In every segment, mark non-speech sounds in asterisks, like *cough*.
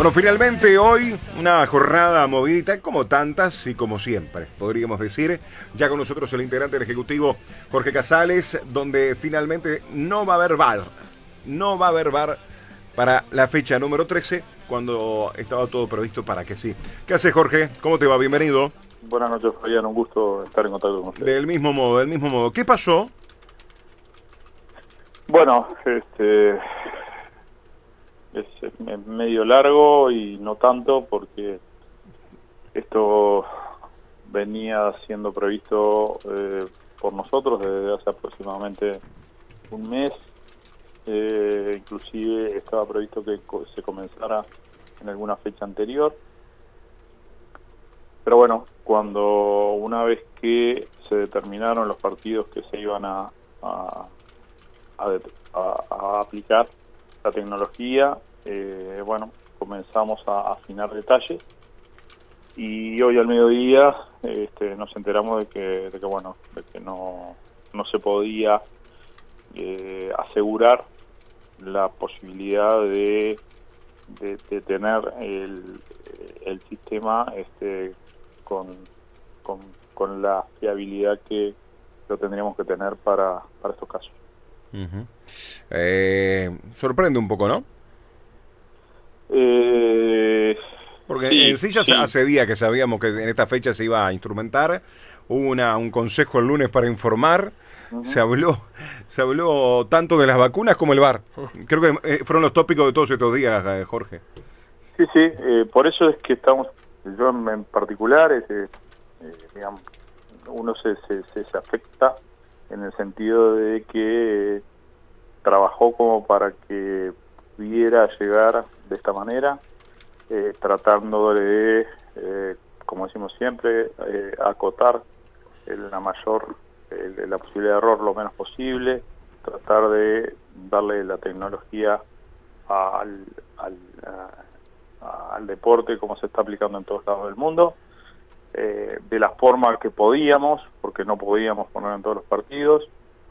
Bueno, finalmente hoy una jornada movidita como tantas y como siempre, podríamos decir. Ya con nosotros el integrante del Ejecutivo Jorge Casales, donde finalmente no va a haber bar. No va a haber bar para la fecha número 13, cuando estaba todo previsto para que sí. ¿Qué haces, Jorge? ¿Cómo te va? Bienvenido. Buenas noches, Fabián. Un gusto estar en contacto con usted. Del mismo modo, del mismo modo. ¿Qué pasó? Bueno, este es medio largo y no tanto porque esto venía siendo previsto eh, por nosotros desde hace aproximadamente un mes. Eh, inclusive estaba previsto que se comenzara en alguna fecha anterior. Pero bueno, cuando una vez que se determinaron los partidos que se iban a, a, a aplicar, la tecnología, eh, bueno, comenzamos a afinar detalles y hoy al mediodía este, nos enteramos de que, de que bueno, de que no, no se podía eh, asegurar la posibilidad de, de, tener el, el, sistema este, con, con, con la fiabilidad que lo tendríamos que tener para, para estos casos. Eh, sorprende un poco, ¿no? Eh, Porque en sí ya hace día que sabíamos que en esta fecha se iba a instrumentar. Hubo una, un consejo el lunes para informar. Se habló se habló tanto de las vacunas como el bar. Creo que eh, fueron los tópicos de todos estos días, eh, Jorge. Sí, sí, por eso es que estamos, yo en, particular, digamos, uno se, se, se afecta en el sentido de que trabajó como para que pudiera llegar de esta manera, eh, tratando de, eh, como decimos siempre, eh, acotar la mayor, la posibilidad de error lo menos posible, tratar de darle la tecnología al, al, al deporte como se está aplicando en todos lados del mundo, de la forma que podíamos, porque no podíamos poner en todos los partidos,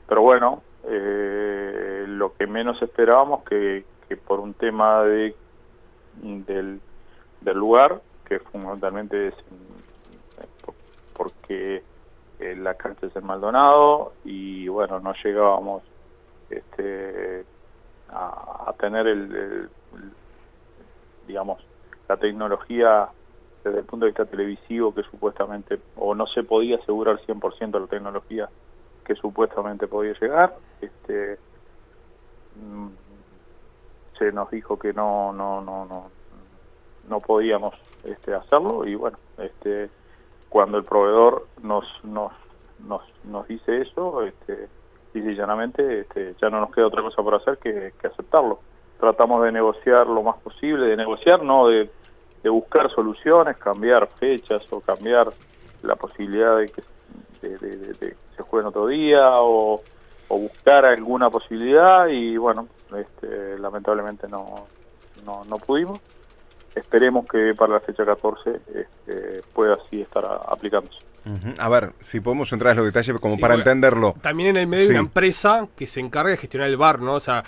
pero bueno, lo que menos esperábamos que, por un tema de del, del lugar, que fundamentalmente es porque eh, la cancha es en Maldonado y bueno, no llegábamos este, a, tener el, digamos, la tecnología desde el punto de vista televisivo que supuestamente, o no se podía asegurar 100% la tecnología que supuestamente podía llegar. Este, mm, se nos dijo que no no no no no podíamos este, hacerlo y bueno este cuando el proveedor nos nos nos, dice eso este y llanamente este, ya no nos queda otra cosa por hacer que, aceptarlo tratamos de negociar lo más posible de negociar no de, de buscar soluciones cambiar fechas o cambiar la posibilidad de que de, se juegue en otro día o, o buscar alguna posibilidad y bueno este, lamentablemente no, no, no pudimos. Esperemos que para la fecha 14 este, pueda así estar aplicándose. A ver, si podemos entrar en los detalles como para entenderlo. También en el medio de una empresa que se encarga de gestionar el bar, ¿no? O sea,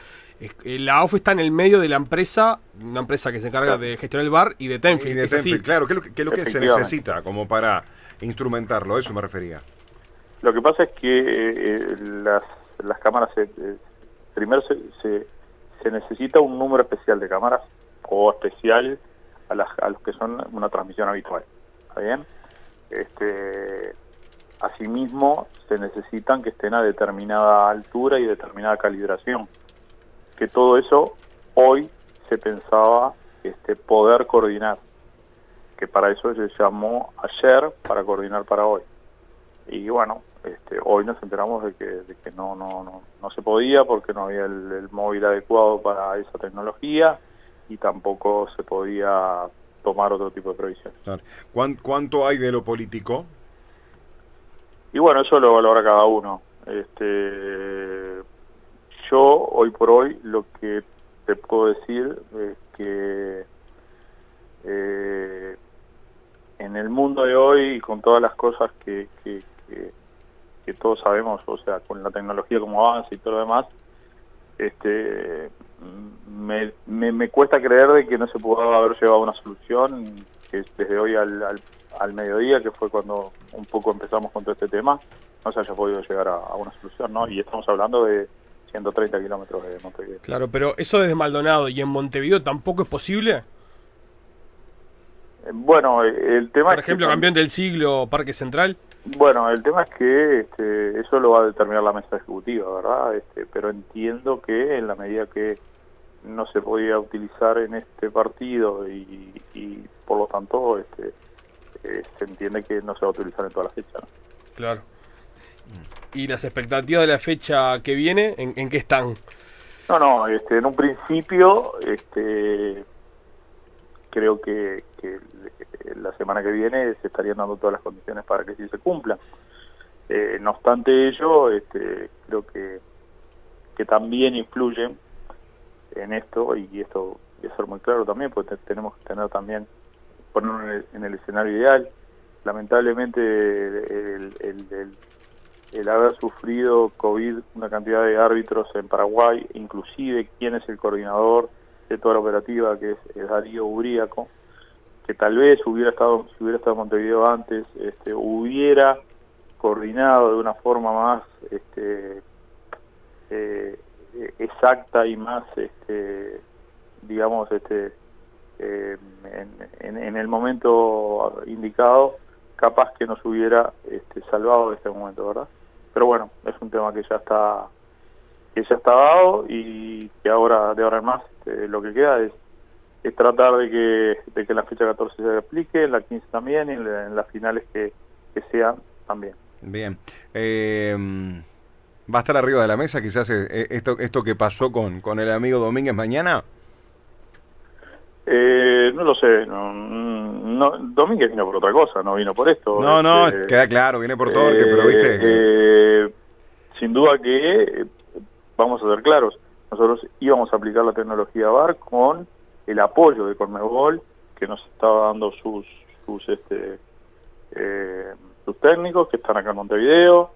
la AUF está en el medio de la empresa, una empresa que se encarga de gestionar el bar y de Tenfield. claro, ¿qué es lo que, se necesita como para instrumentarlo? Eso me refería. Lo que pasa es que eh, las, las cámaras se, primero se, se, necesita un número especial de cámaras o especial a, las, a los que son una transmisión habitual. ¿Está bien? Este, asimismo, se necesitan que estén a determinada altura y determinada calibración. Que todo eso hoy se pensaba este, poder coordinar. Que para eso se llamó ayer para coordinar para hoy. Y bueno, este, hoy nos enteramos de que, de que no, no, no, no se podía porque no había el, móvil adecuado para esa tecnología y tampoco se podía tomar otro tipo de previsiones. ¿Cuánto hay de lo político? Y bueno, eso lo valora cada uno. Este, yo hoy por hoy lo que te puedo decir es que eh, en el mundo de hoy y con todas las cosas que, que que todos sabemos, o sea, con la tecnología como avanza y todo lo demás, este, me, me, cuesta creer de que no se pudo haber llevado una solución que desde hoy al, al, mediodía, que fue cuando un poco empezamos con todo este tema, no se haya podido llegar a, una solución, ¿no? Y estamos hablando de 130 kilómetros de Montevideo. Claro, pero eso desde Maldonado y en Montevideo tampoco es posible. Eh, bueno, el tema Por ejemplo, campeón del siglo, Parque Central. Bueno, el tema es que este, eso lo va a determinar la mesa ejecutiva, ¿verdad? Este, pero entiendo que en la medida que no se podía utilizar en este partido y, por lo tanto este, eh, se entiende que no se va a utilizar en toda la fecha. Claro. ¿Y las expectativas de la fecha que viene, en, qué están? No, no, este, en un principio este, creo que, que la semana que viene se estarían dando todas las condiciones para que sí se cumpla. Eh, no obstante ello, este, creo que, que también influye en esto, y esto debe ser muy claro también, porque tenemos que tener también, ponernos en el, escenario ideal. Lamentablemente, el, el, el, haber sufrido COVID una cantidad de árbitros en Paraguay, inclusive quién es el coordinador de toda la operativa, que es, Darío Ubríaco, que tal vez hubiera estado, si hubiera estado en Montevideo antes, este, hubiera coordinado de una forma más este, eh, exacta y más, este, digamos, este, eh, en, el momento indicado, capaz que nos hubiera este, salvado de este momento, ¿verdad? Pero bueno, es un tema que ya está que ya está dado y que ahora de ahora en más este, lo que queda es, es tratar de que, de que la fecha 14 se aplique, la 15 también y en, las finales que, que sean también. Bien. Eh, ¿Va a estar arriba de la mesa quizás eh, eh, esto, esto que pasó con, con el amigo Domínguez mañana? Eh, no lo sé. No, Domínguez vino por otra cosa, no vino por esto. No, no, este, queda claro, viene por todo, pero viste. sin duda que, vamos a ser claros, nosotros íbamos a aplicar la tecnología VAR con el apoyo de Cormebol, que nos estaba dando sus, sus, este, sus técnicos, que están acá en Montevideo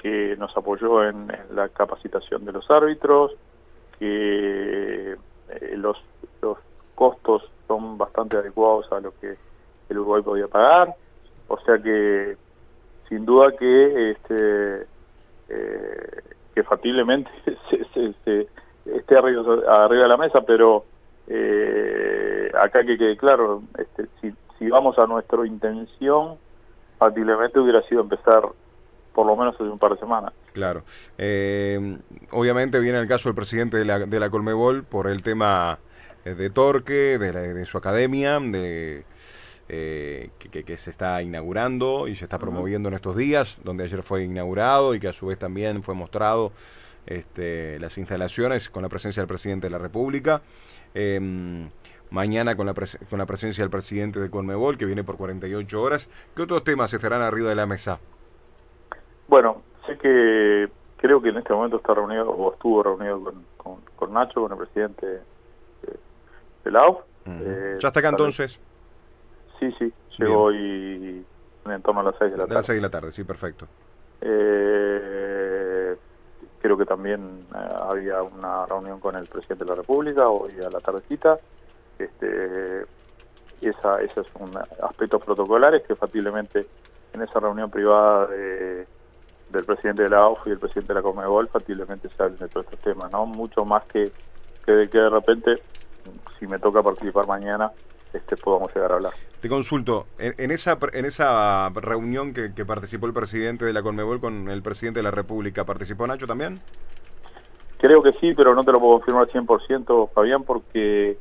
que nos apoyó en, la capacitación de los árbitros, que eh, los, los costos son bastante adecuados a lo que el Uruguay podía pagar, o sea que sin duda que este eh, que factiblemente *laughs* se, esté arriba, arriba de la mesa, pero eh, acá que quede claro, este, si, vamos a nuestra intención, factiblemente hubiera sido empezar por lo menos hace un par de semanas. Claro. Eh, obviamente viene el caso del presidente de la, de la Colmebol por el tema de Torque, de, de su academia, de eh, que, que, se está inaugurando y se está promoviendo en estos días, donde ayer fue inaugurado y que a su vez también fue mostrado este, las instalaciones con la presencia del presidente de la República. Em, mañana con la, con la presencia del presidente de Colmebol, que viene por 48 horas. ¿Qué otros temas estarán arriba de la mesa? Bueno, sé que creo que en este momento está reunido o estuvo reunido con, con, Nacho, con el presidente de, la UF. Eh, ¿Ya está acá entonces? Sí, sí, llegó hoy en torno a las 6 de la tarde. De las 6 de la tarde, sí, perfecto. Eh, creo que también eh, había una reunión con el presidente de la República hoy a la tardecita. Este, esa, esos son aspectos protocolares que factiblemente en esa reunión privada de del presidente de la AUF y el presidente de la Comebol factiblemente se hablen de todos estos temas, ¿no? Mucho más que, que de que de repente, si me toca participar mañana, este podamos llegar a hablar. Te consulto, en, esa en esa reunión que, participó el presidente de la Conmebol con el presidente de la República, ¿participó Nacho también? Creo que sí, pero no te lo puedo confirmar al 100%, Fabián, porque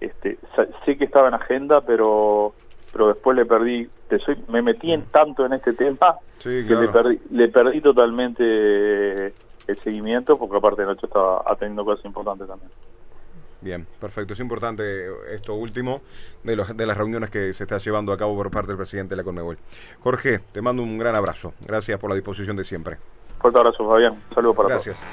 este, sé que estaba en agenda, pero pero después le perdí, te soy, me metí en mm. tanto en este tema que le perdí, le perdí totalmente el seguimiento, porque aparte Nacho estaba atendiendo cosas importantes también. Bien, perfecto. Es importante esto último de, los, de las reuniones que se está llevando a cabo por parte del presidente de la Conmebol. Jorge, te mando un gran abrazo. Gracias por la disposición de siempre. Fuerte abrazo, Fabián. saludos para todos. Gracias.